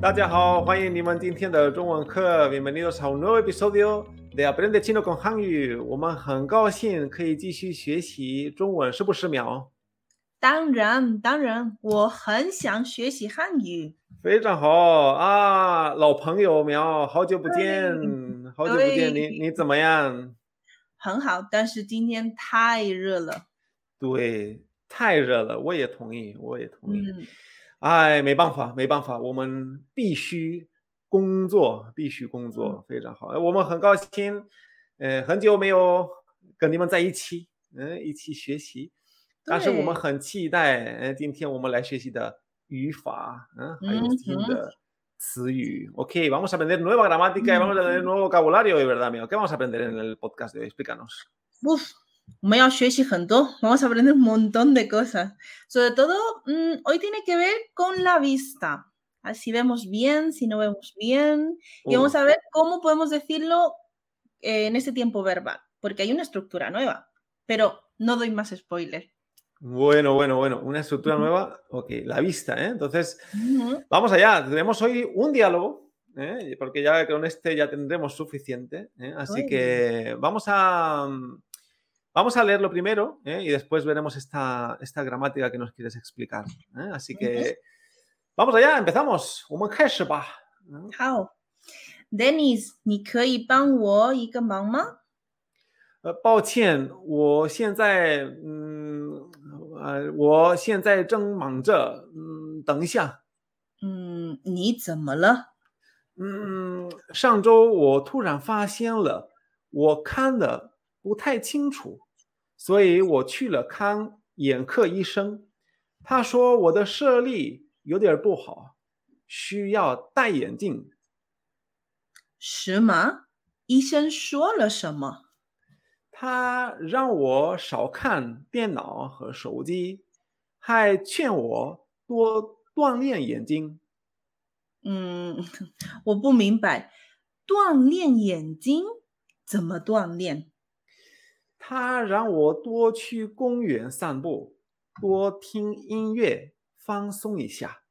大家好，欢迎你们今天的中文课，bienvenidos a un nuevo episodio de Aprende Chino con 汉语。我们很高兴可以继续学习中文，是不是苗？当然，当然，我很想学习汉语。非常好啊，老朋友苗，好久不见，好久不见，你你怎么样？很好，但是今天太热了。对，太热了，我也同意，我也同意。哎，没办法，没办法，我们必须工作，必须工作，非常好。我们很高兴，呃，很久没有跟你们在一起，嗯，一起学习。但是我们很期待，嗯，今天我们来学习的语法，嗯，还有新的词语。OK，vamos a aprender nueva gramática y vamos a aprender nuevo vocabulario, verdad, mío. ¿Qué vamos a aprender en el podcast de hoy? Explícanos. Uf. Vamos a aprender un montón de cosas. Sobre todo, mm, hoy tiene que ver con la vista. Si vemos bien, si no vemos bien. Y vamos a ver cómo podemos decirlo eh, en este tiempo verbal. Porque hay una estructura nueva. Pero no doy más spoiler. Bueno, bueno, bueno. Una estructura nueva. Ok, la vista, ¿eh? Entonces, vamos allá. Tenemos hoy un diálogo. ¿eh? Porque ya con este ya tendremos suficiente. ¿eh? Así que vamos a mm, Vamos a leerlo primero ¿eh? y después veremos esta, esta gramática que nos quieres explicar. ¿eh? Así que vamos allá, empezamos. How? Dennis, 你可以帮我一个忙吗？呃，抱歉，我现在嗯呃，我现在正忙着，嗯，等一下。嗯，你怎么了？嗯，上周我突然发现了，我看的 不太清楚，所以我去了看眼科医生。他说我的视力有点不好，需要戴眼镜。什么？医生说了什么？他让我少看电脑和手机，还劝我多锻炼眼睛。嗯，我不明白，锻炼眼睛怎么锻炼？他让我多去公园散步，多听音乐，放松一下。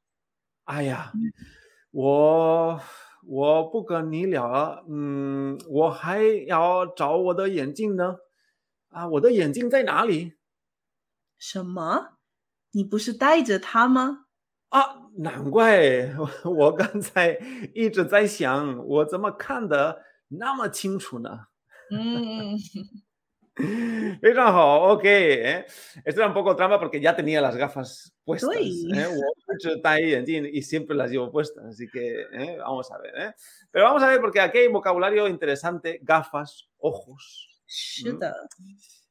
哎呀，我我不跟你聊了，嗯，我还要找我的眼镜呢。啊，我的眼镜在哪里？什么？你不是带着它吗？啊，难怪 我刚才一直在想，我怎么看得那么清楚呢？嗯。Pero ok. ¿eh? Esto era un poco trampa porque ya tenía las gafas puestas. ¿eh? Y siempre las llevo puestas, así que ¿eh? vamos a ver. ¿eh? Pero vamos a ver porque aquí hay vocabulario interesante, gafas, ojos.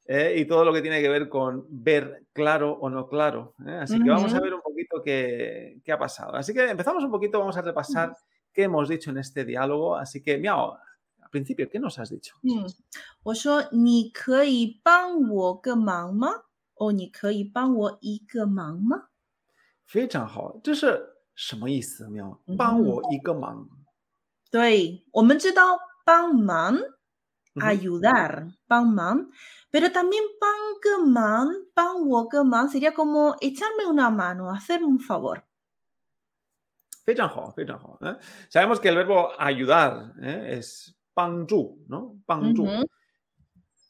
¿eh? Y todo lo que tiene que ver con ver claro o no claro. Así que vamos a ver un poquito qué, qué, ha pasado. Así que empezamos un poquito, vamos a repasar qué hemos dicho en este diálogo. Así que, miau, principio, ¿qué nos has dicho? Mm. Ayudar, pero también sería como echarme una mano, hacer un favor. Sabemos que el verbo ayudar ¿eh? es 帮助, ¿no? Pangju.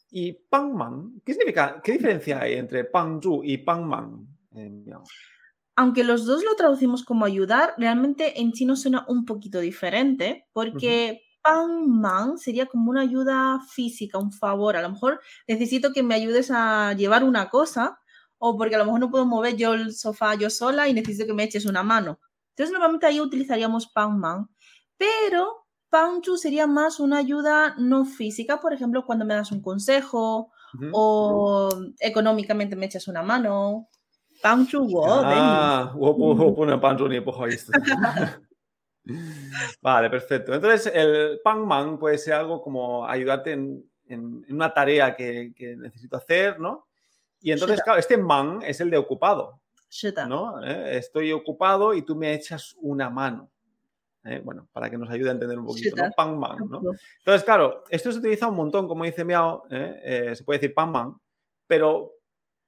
Y pangman, ¿qué significa? ¿Qué diferencia hay entre pangju y pangman? Aunque los dos lo traducimos como ayudar, realmente en chino suena un poquito diferente, porque uh -huh. Pangman sería como una ayuda física, un favor. A lo mejor necesito que me ayudes a llevar una cosa, o porque a lo mejor no puedo mover yo el sofá yo sola y necesito que me eches una mano. Entonces, normalmente ahí utilizaríamos Pangman, pero Pangju sería más una ayuda no física, por ejemplo, cuando me das un consejo o económicamente me echas una mano. Pangju Ah, Vale, perfecto. Entonces, el pangman puede ser algo como ayudarte en, una tarea que, necesito hacer, ¿no? Y entonces, claro, este man es el de ocupado. ¿no? ¿Eh? Estoy ocupado y tú me echas una mano. ¿Eh? bueno, para que nos ayude a entender un poquito, ¿no? Pangman, ¿no? Entonces, claro, esto se utiliza un montón, como dice Miao, ¿eh? Eh, se puede decir Pangman, pero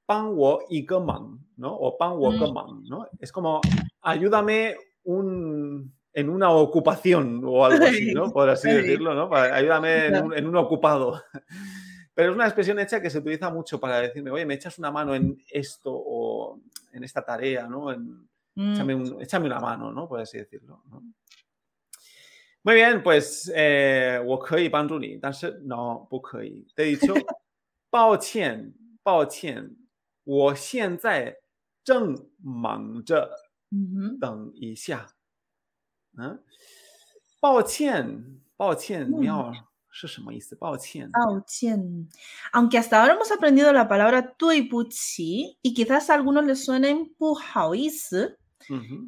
Pangwo y ¿no? O Pangwo mm. ¿no? Es como, ayúdame un, en una ocupación o algo así, ¿no? Por así decirlo, ¿no? ayúdame en un, ocupado. Pero es una expresión hecha que se utiliza mucho para decirme, oye, me echas una mano en esto o en esta tarea, ¿no? Mm. échame, una mano, ¿no? Por así decirlo. Muy bien, pues eh, no, Te he dicho, 抱歉，抱歉，我现在正忙着，等一下。嗯，抱歉，抱歉，喵是什么意思？抱歉。抱歉。Aunque hasta ahora hemos aprendido la palabra 对不起 y quizás a algunos les suenen 不好意思,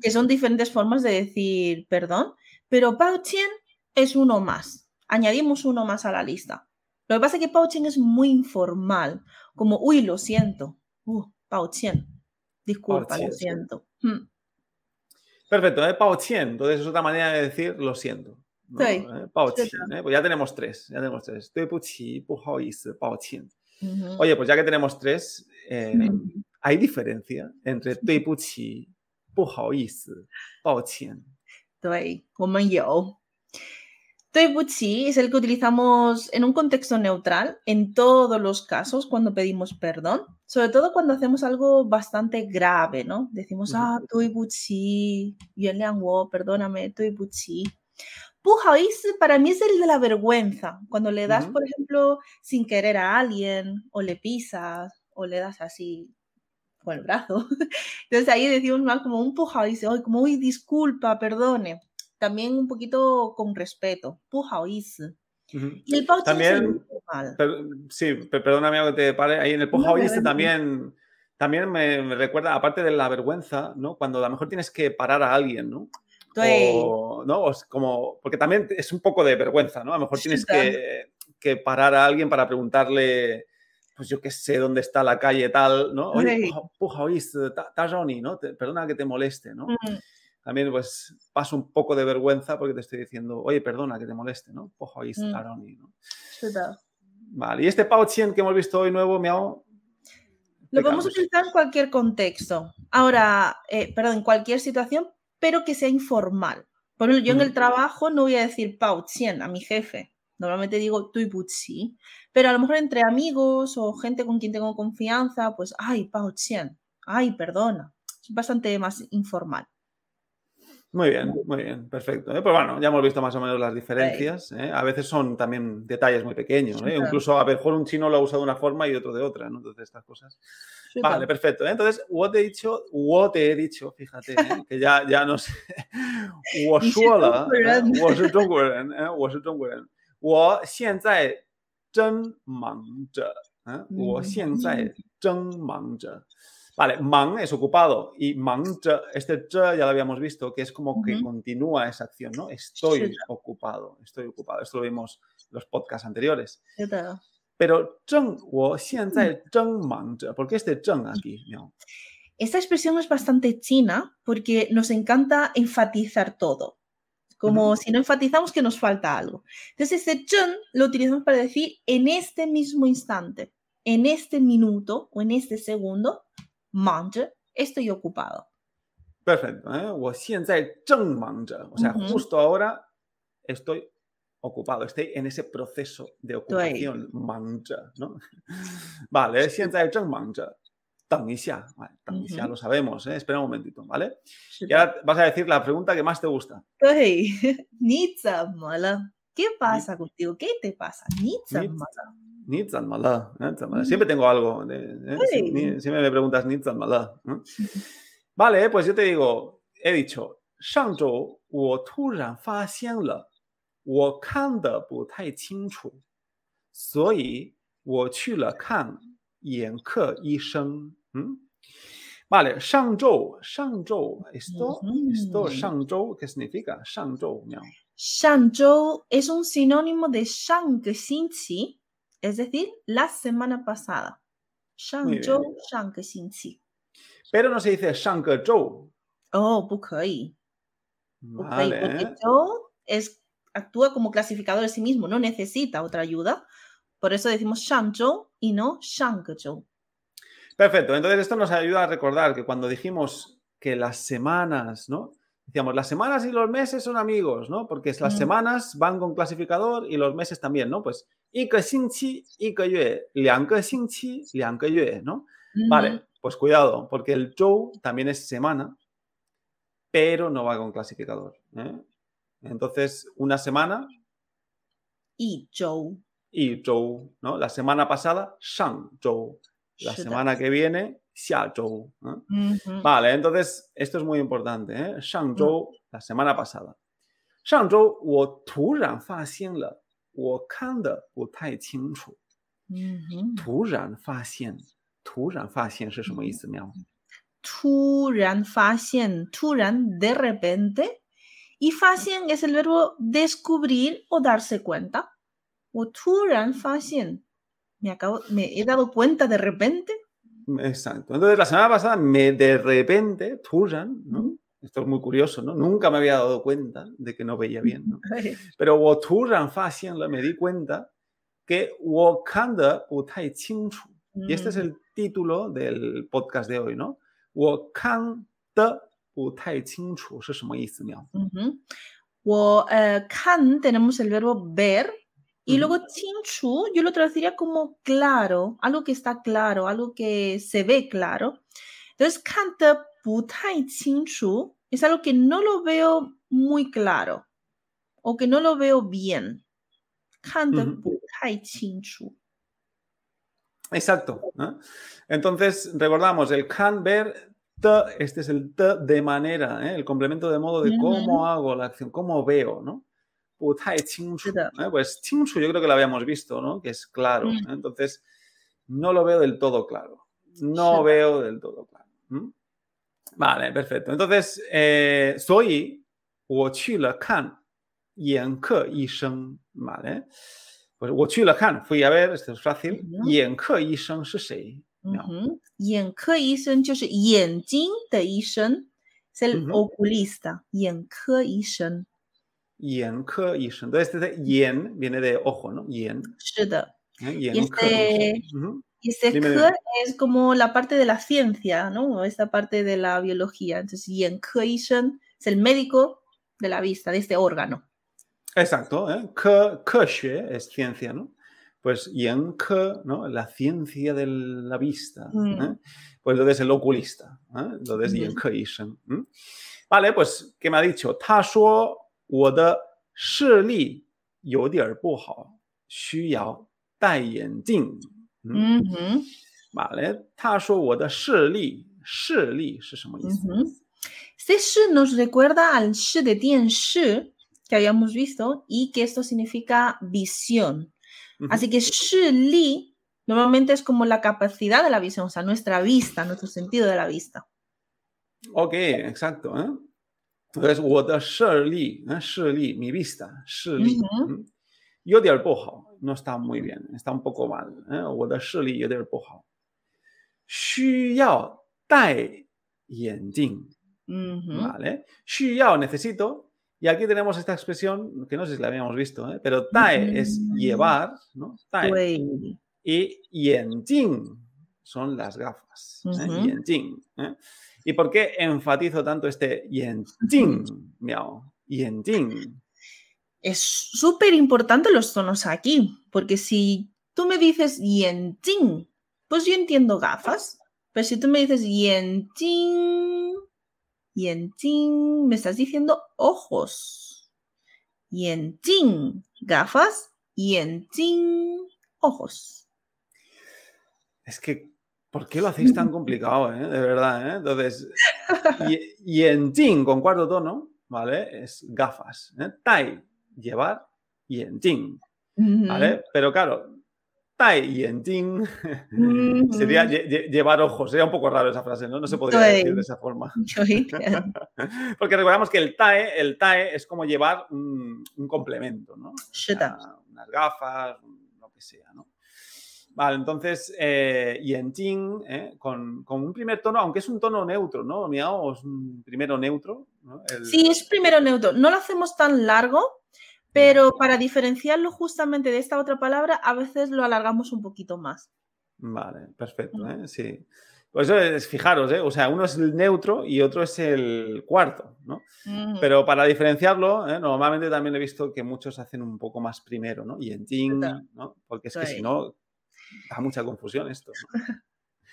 que son diferentes formas de decir perdón, pero 抱歉 es uno más. Añadimos uno más a la lista. Lo que pasa es que 抱歉 es muy informal, como uy, lo siento. Uh, 抱歉. Disculpa, lo siento. Hmm. Perfecto, ¿eh? Pao Entonces es otra manera de decir lo siento. Sí. ¿Eh? Pao ¿eh? Pues ya tenemos tres. Ya tenemos tres. Oye, pues ya que tenemos tres, eh, ¿hay diferencia entre 对不起,不好意思,抱歉? 对,我们有。Toibuchi es el que utilizamos en un contexto neutral en todos los casos cuando pedimos perdón, sobre todo cuando hacemos algo bastante grave, ¿no? Decimos, ah, Toibuchi, wo, perdóname, Toibuchi. Pujaois para mí es el de la vergüenza, cuando le das, por ejemplo, sin querer a alguien, o le pisas, o le das así con el brazo. Entonces ahí decimos mal como un pujaois, como, uy, disculpa, perdone también un poquito con respeto. Y el también, sí, perdóname que te pare, ahí en el Pujaoise también, también me, recuerda, aparte de la vergüenza, ¿no? Cuando a lo mejor tienes que parar a alguien, ¿no? O, ¿no? como, porque también es un poco de vergüenza, ¿no? A lo mejor tienes que, que parar a alguien para preguntarle, pues yo qué sé dónde está la calle tal, ¿no? Oye, Pujaoise, ¿no? Perdona que te moleste, ¿no? Mm también pues paso un poco de vergüenza porque te estoy diciendo, oye, perdona que te moleste, ¿no? Ojo, ahí está, mm. ¿no? Vale, y este Pao Chien que hemos visto hoy nuevo, Miao. Lo podemos utilizar en cualquier contexto. Ahora, eh, perdón, en cualquier situación, pero que sea informal. Por ejemplo, yo en el trabajo no voy a decir Pao Chien a mi jefe. Normalmente digo tú y butsi, pero a lo mejor entre amigos o gente con quien tengo confianza, pues, ay, pao qian, ay, perdona. Es bastante más informal. Muy bien, muy bien, perfecto. ¿eh? Pues bueno, ya hemos visto más o menos las diferencias. ¿eh? A veces son también detalles muy pequeños. ¿eh? Incluso a lo mejor un chino lo ha usado de una forma y otro de otra, ¿no? Entonces estas cosas. Vale, perfecto. ¿eh? Entonces, what he dicho, what te he dicho, fíjate, ¿eh? que ya, ya no sé. 我是中国人，我是中国人，我现在真忙着，嗯，我现在真忙着。Vale, man es ocupado y man, este ya lo habíamos visto, que es como que continúa esa acción, ¿no? Estoy ocupado, estoy ocupado. Esto lo vimos en los podcasts anteriores. Pero zheng, ¿por qué este zheng aquí? Esta expresión es bastante china porque nos encanta enfatizar todo. como uh -huh. si no enfatizamos que nos falta algo. Entonces, este chun lo utilizamos para decir en este mismo instante, en este minuto o en este segundo, manje, estoy ocupado. Perfecto. ¿eh? O sea, uh -huh. justo ahora estoy ocupado, estoy en ese proceso de ocupación, manja, ¿no? Vale, sí. 在正忙着，等一下, vale, 等一下 lo sabemos, ¿eh? espera un momentito, ¿vale? Y ahora vas a decir la pregunta que más te gusta. 对，你怎么了？¿Qué pasa contigo? ¿Qué te pasa? 你怎么了？ni Siempre tengo algo. ¿eh? siempre me preguntas ni Vale, pues yo te digo, he dicho, 上周我突然发现了我看的不太清楚，所以我去了看眼科医生。 嗯，Vale, 上周上周 esto esto 上周 ¿qué significa? 上周 Shangzhou es un sinónimo de shang xinqi es decir, la semana pasada. Shangzhou, Shangxinqi. Pero no se dice Shangzhou. Oh, Vale. Porque Zhou es, actúa como clasificador de sí mismo, no necesita otra ayuda. Por eso decimos Shangzhou y no Shangzhou. Perfecto. Entonces esto nos ayuda a recordar que cuando dijimos que las semanas, ¿no? decíamos, las semanas y los meses son amigos, ¿no? Porque las semanas van con clasificador y los meses también, ¿no? Pues, ¿no? Vale, pues cuidado, porque el zhou también es semana, pero no va con clasificador. ¿eh? Entonces, una semana. Y zhou. Y zhou, ¿no? La semana pasada, shang zhou La semana que viene, xia zhou. Vale, entonces, esto es muy importante. ¿eh? Shang zhou, la semana pasada. Shang zhou, 我突然发现了，我看的不太清楚。突然发现。突然发现是什么意思？喵。突然发现，突然 de repente. Y 发现 es el verbo descubrir o darse cuenta. O 突然发现 me acabo, me he dado cuenta de repente. Exacto. Entonces la semana pasada me de repente, Turan, ¿no? Esto es muy curioso, ¿no? Nunca me había dado cuenta de que no veía bien, ¿no? Pero 我突然发现了 me di cuenta que 我看的不太清楚。y este es el título del podcast de hoy, ¿no? 我看的不太清楚是什么意思呢？嗯哼，我呃看 tenemos el verbo ver y luego chinchu yo lo traduciría como claro, algo que está claro, algo que se ve claro. Entonces, canta putai Chu es algo que no lo veo muy claro o que no lo veo bien. Canta putai Chu Exacto. Entonces, recordamos, el can ver este es el t de manera, ¿eh? el complemento de modo de cómo hago la acción, cómo veo, ¿no? ¿eh? Pues chinchu yo creo que lo habíamos visto, ¿no? Que es claro. ¿eh? Entonces, no lo veo del todo claro. No veo del todo claro. Vale, perfecto. Entonces, soy, 我去了看眼科医生, ¿vale? Pues 我去了看, fui a ver, esto es fácil. 眼科医生是谁？眼科医生就是眼睛的医生，es el oculista，眼科医生。 Yenke Entonces, este yen viene de ojo, ¿no? Yen. ¿Eh? Y este, uh -huh. este es como la parte de la ciencia, ¿no? Esta parte de la biología. Entonces, Yenke es el médico de la vista, de este órgano. Exacto. ¿eh? Ke, es ciencia, ¿no? Pues Yen Ke, ¿no? La ciencia de la vista. ¿eh? Mm. Pues entonces el oculista. ¿eh? Entonces. Mm. Yen Ke Vale, pues, ¿qué me ha dicho? Tashuo Ta shuo, wo de shi li you dier bu hao, xu yao dai yan jing. Vale, ta shuo wo de shi li, shi li 是什么意思？Este shi nos recuerda al shi de Dian Shi, que habíamos visto y que esto significa visión. Así que Li normalmente es como la capacidad de la visión, o sea, nuestra vista, nuestro sentido de la vista. Ok, exacto. ¿eh? Entonces, Li, ¿eh? mi vista, Li. Yo no está muy bien, está un poco mal. ¿eh? 我的视力有点不好。需要戴眼镜。Vale. 需要 necesito y aquí tenemos esta expresión que no sé si la habíamos visto, ¿eh? pero tae es llevar, ¿no? Tae. Y yenjing son las gafas. ¿eh? ¿eh? ¿Y por qué enfatizo tanto este yenjing? Miao. Yenjing. Es súper importante los tonos aquí, porque si tú me dices yenjing, pues yo entiendo gafas. Pero si tú me dices yenjing, Yenjing, me estás diciendo ojos. Yenjing, gafas. Yenjing, ojos. Es que, ¿por qué lo hacéis tan complicado, eh? De verdad, ¿eh? Entonces, Yenjing con cuarto tono, ¿vale? Es gafas. ¿eh? Tai, llevar, Yenjing. ¿Vale? Pero claro, y en sería llevar ojos. Sería un poco raro esa frase, ¿no? No se podría decir de esa forma. Porque recordamos que el tae, el tae es como llevar un, complemento, ¿no? unas gafas, lo que sea, ¿no? Vale, entonces, eh, y en eh, con, con, un primer tono, aunque es un tono neutro, ¿no? Miao es un primero neutro. Sí, es primero neutro. No lo hacemos tan largo, pero para diferenciarlo justamente de esta otra palabra, a veces lo alargamos un poquito más. Vale, perfecto, ¿eh? sí. Pues eso es, fijaros, ¿eh? o sea, uno es el neutro y otro es el cuarto, ¿no? Pero para diferenciarlo, ¿eh? normalmente también he visto que muchos hacen un poco más primero, ¿no? Y en ting, ¿no? Porque es que si no, da mucha confusión esto.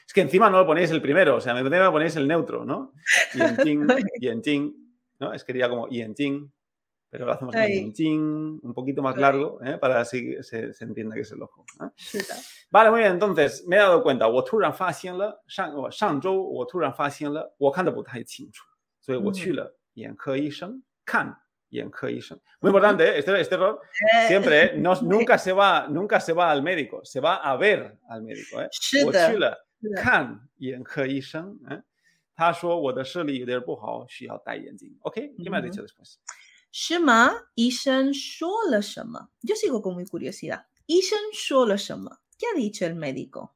Es que encima no lo ponéis el primero, o sea, me ponéis el neutro, ¿no? Y en ting, y en ting, ¿no? Es que diría como y en ting, pero lo hacemos un poquito más largo, ¿eh? para así se, se, entienda que es el ojo. Vale, muy bien, entonces me he dado cuenta, 我 突然发现了上我上周我突然发现了我看的不太清楚，所以我去了眼科医生看眼科医生。Muy importante, ¿eh? este, este error siempre, ¿eh? no, nunca, se va, nunca se va al médico, se va a ver al médico. ¿eh? 我去了看眼科医生，¿eh? 他说我的视力有点不好，需要戴眼镜。OK, ¿qué me has dicho después? 是吗？医生说了什么？Yo sigo con mi curiosidad. 医生说了什么？¿Qué ha dicho el médico?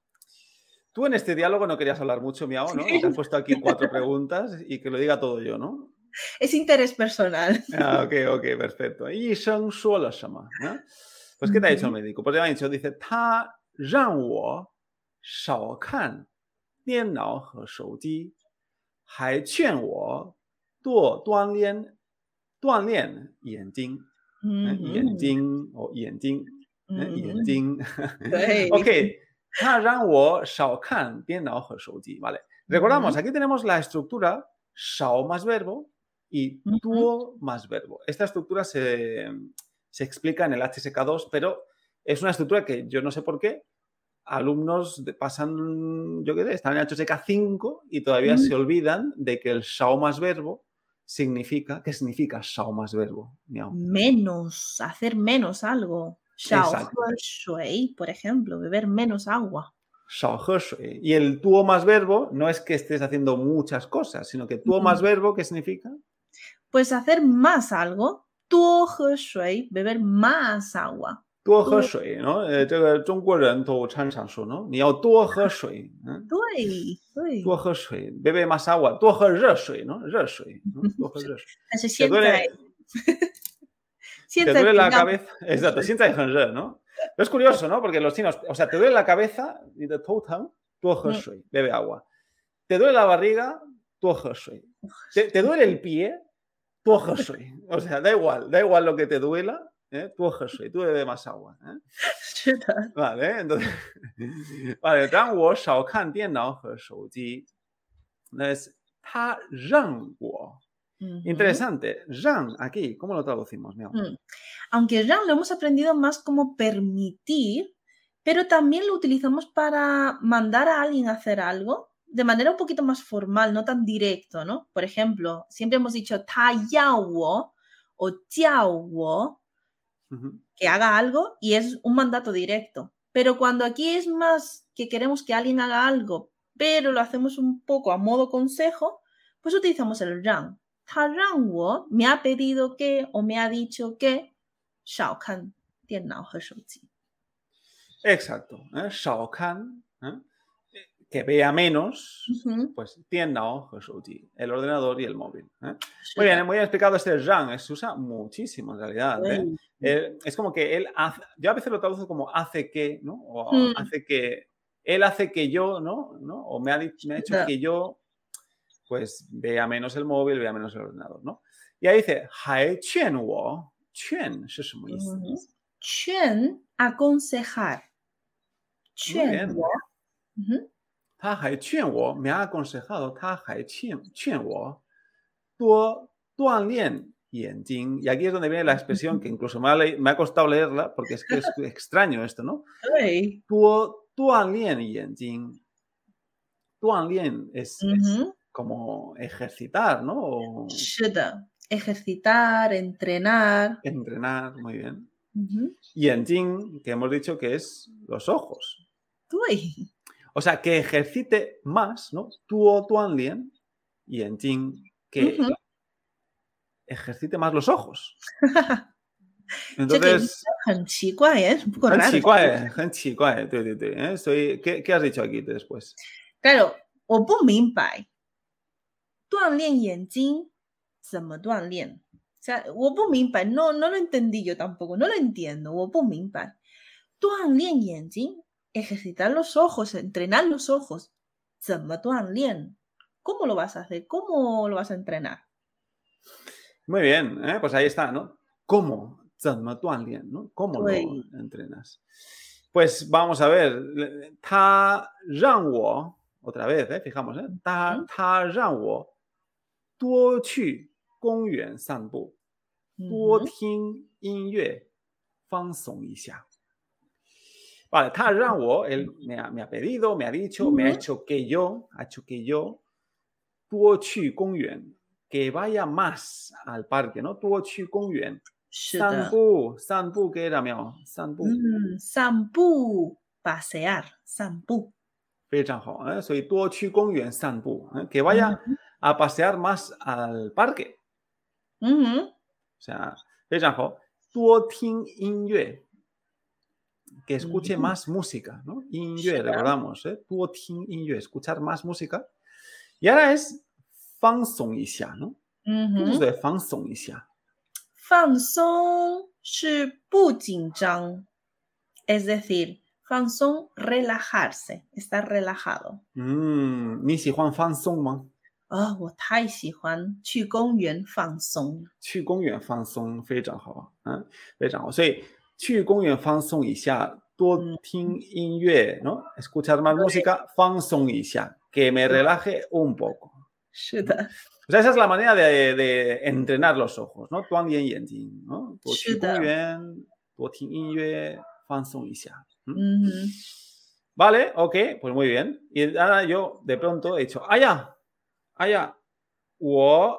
Tú en este diálogo no querías hablar mucho, Miao, ¿no? Te has puesto aquí cuatro preguntas y que lo diga todo yo, ¿no? es interés personal. Ah, ok, ok, perfecto. Y son solo llama. ¿no? Pues, ¿qué te ha dicho el médico? Pues le ha dicho, dice, ta ran wo shao kan nian nao he shou di, hai chuan wo duo duan lian, duan lian yan ding. ¿Eh? Yan ding o yan ding. ¿eh? Yan ding. Ok, ta ran wo shao kan nian nao he shou di, ¿vale? Recordamos, aquí tenemos la estructura shao más verbo, y tuo más verbo. Esta estructura se, se explica en el HSK2, pero es una estructura que yo no sé por qué alumnos pasan, yo qué sé, están en HSK5 y todavía se olvidan de que el shao más verbo significa, ¿qué significa shao más verbo? Menos, hacer menos algo. Shao shui, por ejemplo, beber menos agua. Shao shui. Y el tuo más verbo no es que estés haciendo muchas cosas, sino que tuo más verbo, ¿qué significa? Pues hacer más algo. Tuo shui, beber más agua. 多喝水，¿no? 呃，这个中国人都常常说，¿no? 你要多喝水，嗯，对对，多喝水，bebe más agua，多喝热水，¿no? 热水，多喝热水。但是现在，现在 te duele la cabeza, exacto, 现在很热，¿no? Pero es curioso, ¿no? Porque los chinos, o sea, te duele la cabeza, y de total, 多喝水，bebe agua. Te duele la barriga, 多喝水。Te, te duele el pie, 多喝水。O sea, da igual, da igual lo que te duela. ¿eh? Tú y tú bebes más agua. ¿eh? Vale, entonces. Vale, Entonces, ta Interesante. Ran, aquí, ¿cómo lo traducimos? Mm. Aunque ran lo hemos aprendido más como permitir, pero también lo utilizamos para mandar a alguien a hacer algo de manera un poquito más formal, no tan directo, ¿no? Por ejemplo, siempre hemos dicho ta yao o jiao que haga algo y es un mandato directo. Pero cuando aquí es más que queremos que alguien haga algo, pero lo hacemos un poco a modo consejo, pues utilizamos el ran. Ta ran wo me ha pedido que o me ha dicho que shao kan Exacto. ¿eh? Shao kan, ¿eh? Que vea menos, pues tienda el ordenador y el móvil. ¿eh? Muy bien, muy bien explicado este RAN, se usa muchísimo en realidad. ¿eh? Eh, es como que él hace, yo a veces lo traduzco como hace que, ¿no? O mm. hace que, él hace que yo, ¿no? ¿no? O me ha, me ha dicho que yo, pues vea menos el móvil, vea menos el ordenador, ¿no? Y ahí dice, hai chen wo, chen, es muy Chen, aconsejar. Chen wo. 他还劝我，me ha aconsejado, 他还劝劝我多锻炼眼睛. Y aquí es donde viene la expresión que incluso me ha, me ha costado leerla porque es que es extraño esto, ¿no? 多锻炼眼睛，锻炼 es, es como ejercitar, ¿no? 是的，ejercitar, entrenar. Entrenar, muy bien. Y -huh. que hemos dicho que es los ojos. 对。 o sea, que ejercite más, ¿no? Tuo tuanlien y en que ejercite más los ojos. Entonces. ¿Qué, ¿Qué has dicho aquí después? Claro, o O sea, no, no lo entendí yo tampoco, no lo entiendo. 我不明白，锻炼眼睛 ejercitar los ojos, entrenar los ojos. ¿Cómo lo vas a hacer? ¿Cómo lo vas a entrenar? Muy bien, ¿eh? pues ahí está, ¿no? ¿Cómo? ¿no? ¿Cómo lo entrenas? Pues vamos a ver. Ta otra vez, ¿eh? fijamos, ¿eh? Ta, ta Vale, ta él me ha, me ha, pedido, me ha dicho, me ha hecho que yo, ha hecho que yo, tuo chu yuan, que vaya más al parque, ¿no? Tuo chu yuan. Sanbu, sanbu, ¿qué era, miau? Sanbu. Mm, sanbu, pasear, sanbu. 非常好，哎，所以多去公园散步，哎，que vaya a pasear más al parque。嗯哼，o sea，非常好，多听音乐 ，que escuche más música, ¿no? 音乐，recordamos, eh, 多听音乐，escuchar más música。y ahora es 放松一下，¿no? 嗯哼，对，放松一下。放松是不紧张，es decir。放松，relajarse, estar relajado。嗯，你喜欢放松吗？啊，我太喜欢去公园放松。去公园放松非常好，嗯，非常好。所以 去公园放松一下，多听音乐，¿no? Escuchar más música，放松一下，que me relaje un poco。是的。O sea, esa es la manera de, de entrenar los ojos, ¿no? 锻炼眼睛，¿no? 多去公园，多听音乐，放松一下。Vale, ok, pues muy bien. Y ahora yo de pronto he dicho, ah, ya, ah, ya, 我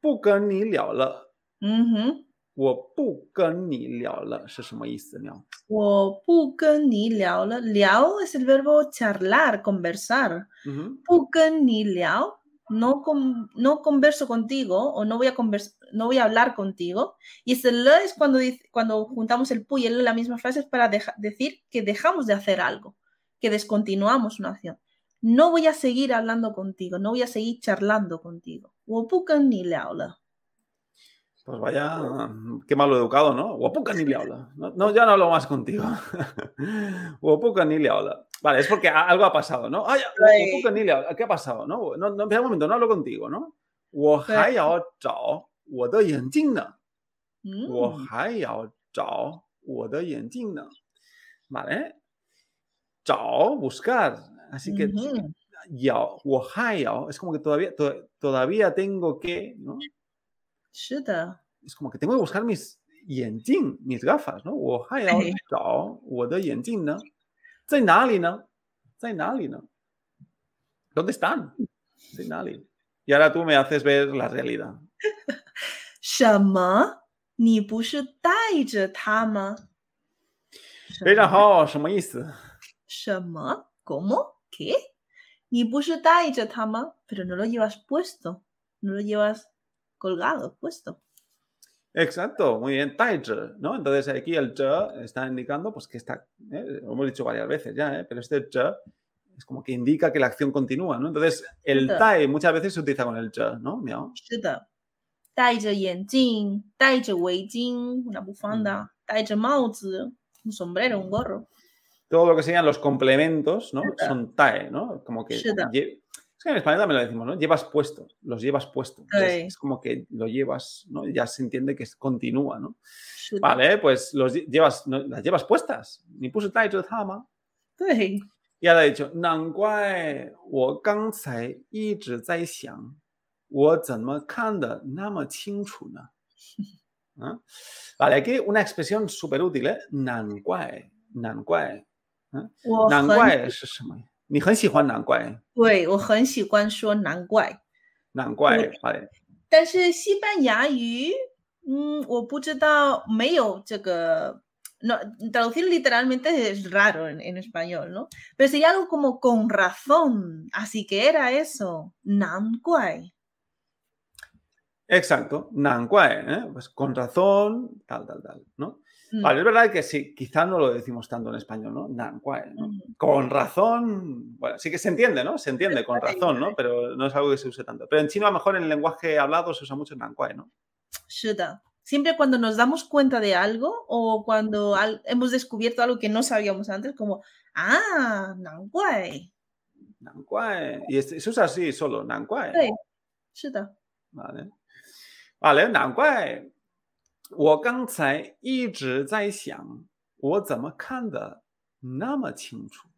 不跟你聊了。嗯哼， 我不跟你聊了是什么意思呢？我不跟你聊了，聊 es el verbo charlar, conversar. 不跟你聊 no, no converso contigo o no voy, a no voy a hablar contigo. Y ese le es cuando, cuando juntamos el pu y el la misma frase es para decir que dejamos de hacer algo, que descontinuamos una acción. No voy a seguir hablando contigo, no voy a seguir charlando contigo. ni le habla. Pues vaya, qué malo educado, ¿no? Guapuca ni le habla. No, ya no hablo más contigo. Guapuca ni le habla. Vale, es porque algo ha pasado, ¿no? Ay, Guapuca ni le habla. ¿Qué ha pasado? No, no, no, espera un momento, no hablo contigo, ¿no? 我还要找我的眼镜呢。我还要找我的眼镜呢。Vale. 找 buscar. Así que ya, 我还要 es como que todavía, todavía tengo que, ¿no? Es como que tengo que buscar mis yenjing, mis gafas, ¿no? ¿Dónde están? Y ahora tú me haces ver la realidad. 什么？你不是带着它吗？非常好，什么意思？什么？¿Cómo? ¿Qué? 你不是带着它吗？Pero no lo llevas puesto, no lo llevas colgado, puesto. Exacto, muy bien, Taizhe, ¿no? Entonces aquí el zhe está indicando pues que está, ¿eh? lo hemos dicho varias veces ya, ¿eh? pero este zhe es como que indica que la acción continúa, ¿no? Entonces el tai muchas veces se utiliza con el zhe, ¿no? Miao. una bufanda, un sombrero, un gorro. Todo lo que sean los complementos, ¿no? Son tai, ¿no? Como que en español también lo decimos, ¿no? Llevas puesto, los llevas puesto. Sí. Es, es, como que lo llevas, ¿no? Ya se entiende que es, continúa, ¿no? Sí. Vale, pues los llevas, no, las llevas puestas. Ni puso title hama. Sí. Y ahora he dicho, Nanguai, wo gangsai yi zhi zai xiang, wo zenme kan de nama qingchu ne. ¿Ah? Vale, aquí una expresión súper útil, ¿eh? Nanguai, nanguai. ¿eh? Nanguai es... 你很喜欢难怪？对，我很喜欢说难怪。难怪，哎。但是西班牙语，嗯，我不知道，没有这个。No, traducir literalmente es raro en, en español, ¿no? Pero sería algo como con razón. Así que era eso. Nanguay. Exacto, nanguay, ¿eh? Pues con razón, tal, tal, tal, ¿no? Mm. Vale, es verdad que sí, quizá no lo decimos tanto en español, ¿no? ¿no? Mm. Con razón, bueno, sí que se entiende, ¿no? Se entiende, con razón, ¿no? Pero no es algo que se use tanto. Pero en chino a lo mejor en el lenguaje hablado se usa mucho el nanguae, ¿no? Shuda. Siempre cuando nos damos cuenta de algo o cuando hemos descubierto algo que no sabíamos antes, como, ah, nanguae. Nanguae. Y se usa así solo, nanguae. Sí, Shuda. Vale. Vale, nanguae. 我刚才一直在想，我怎么看的那么清楚？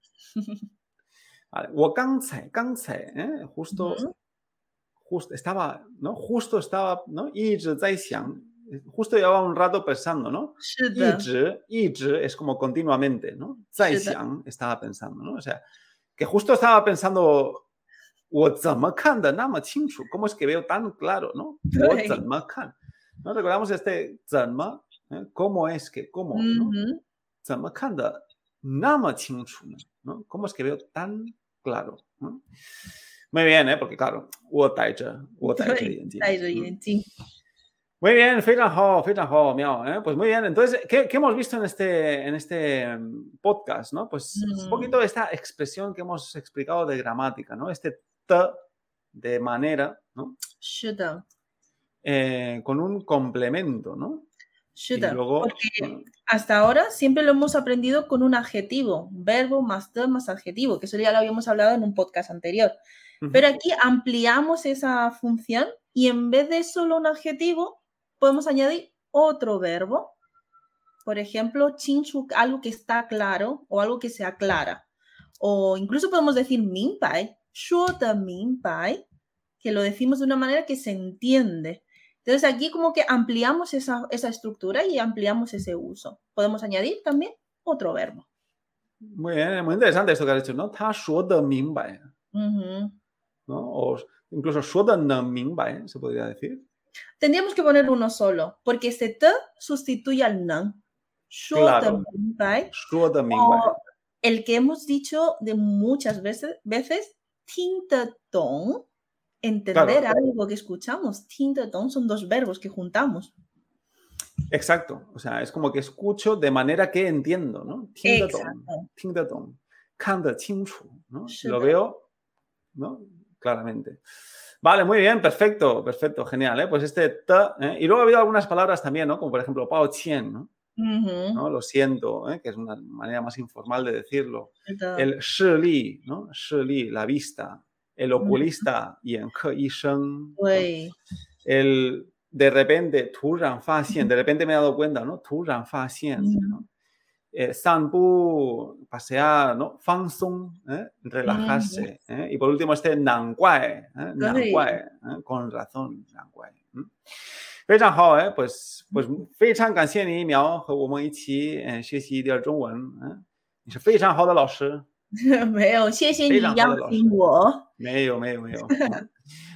Vale, 我刚才刚才，eh, justo, justo estaba, ¿no? Justo estaba, ¿no? 一直在想 justo llevaba un rato pensando, ¿no? 是一的，直一直 es como continuamente, ¿no? 在是的想 estaba pensando, ¿no? O sea, que justo estaba pensando, 我怎么看的那么清楚? ¿Cómo es que veo tan claro, no? ¿No recordamos este Zanma? ¿eh? ¿Cómo es que, cómo? ¿no? ¿no? ¿Cómo es que veo tan claro? Muy bien, ¿eh? porque claro, Wo Taija, Wo muy bien, Feitanho, Feitanho, miau. ¿eh? Pues muy bien, entonces, ¿qué, ¿qué, hemos visto en este, en este mm, podcast? ¿no? Pues un poquito esta expresión que hemos explicado de gramática, ¿no? Este t de manera, ¿no? Eh, con un complemento, ¿no? Luego, porque hasta ahora siempre lo hemos aprendido con un adjetivo, verbo más to más adjetivo, que eso ya lo habíamos hablado en un podcast anterior. Pero aquí ampliamos esa función y en vez de solo un adjetivo, podemos añadir otro verbo. Por ejemplo, chinchuk, algo que está claro o algo que se aclara. O incluso podemos decir minpai, shota minpai, que lo decimos de una manera que se entiende. Entonces aquí como que ampliamos esa, esa estructura y ampliamos ese uso. Podemos añadir también otro verbo. Muy bien, muy interesante esto que has dicho, ¿no? Ta de mingbai. O incluso shuo de se podría decir. Tendríamos que poner uno solo, porque este te sustituye al nan. Claro. de mingbai. El que hemos dicho de muchas veces, veces, ting entender algo que escuchamos. Ting de son dos verbos que juntamos. Exacto. O sea, es como que escucho de manera que entiendo, ¿no? Ting de tong. Ting de ¿no? Lo veo, ¿no? Claramente. Vale, muy bien, perfecto, perfecto, genial. ¿eh? Pues este t, ¿eh? y luego ha habido algunas palabras también, ¿no? Como por ejemplo, pao chien, ¿no? Lo siento, ¿eh? que es una manera más informal de decirlo. El shi li, ¿no? Shi li, la vista, El oculista, yan ke yi sheng. ¿no? 对 el de repente, 突然发现, de repente me he dado cuenta, ¿no? 突然发现, ¿no? Eh, 散步, pasear, ¿no? 放松, ¿eh? relajarse. ¿eh? Y por último este 难怪, ¿eh? 难怪, ¿eh? con razón, 难怪. ¿eh? 非常好, ¿eh? Pues, pues 非常感谢你，苗和我们一起嗯学习一点中文，嗯，你是非常好的老师。没有，谢谢你邀请我。没有没有没有。嗯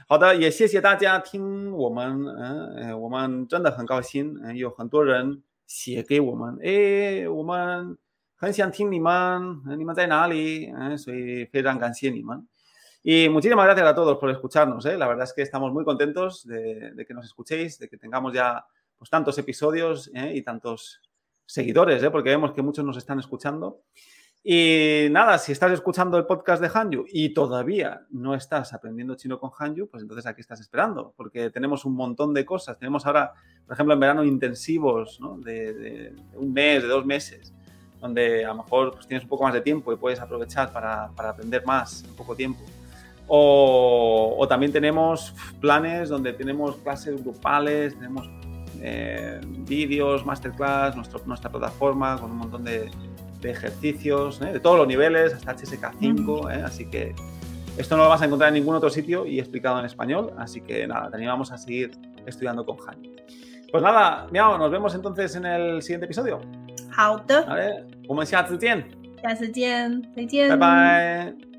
好的，也谢谢大家听我们，嗯呃，我们真的很高兴，嗯，有很多人写给我们，哎，我们很想听你们，嗯你们在哪里？嗯，所以非常感谢你们。Y muchísimas gracias a todos por escucharnos. ¿eh? La verdad es que estamos muy contentos de, de que nos escuchéis, de que tengamos ya pues, tantos episodios ¿eh? y tantos seguidores, ¿eh? porque vemos que muchos nos están escuchando. Y nada, si estás escuchando el podcast de Hanyu y todavía no estás aprendiendo chino con Hanyu, pues entonces aquí estás esperando, porque tenemos un montón de cosas. Tenemos ahora, por ejemplo, en verano intensivos ¿no? de, un mes, de dos meses, donde a lo mejor pues, tienes un poco más de tiempo y puedes aprovechar para, para aprender más en poco tiempo. O, o también tenemos planes donde tenemos clases grupales, tenemos eh, vídeos, masterclass, nuestro- nuestra plataforma con un montón de, de ejercicios ¿eh? de todos los niveles, hasta HSK5. ¿eh? Así que esto no lo vas a encontrar en ningún otro sitio y explicado en español. Así que nada, te animamos a seguir estudiando con Han. Pues nada, miau, nos vemos entonces en el siguiente episodio. 好的， ¿vale? 我们下次见，下次见，再见，拜拜。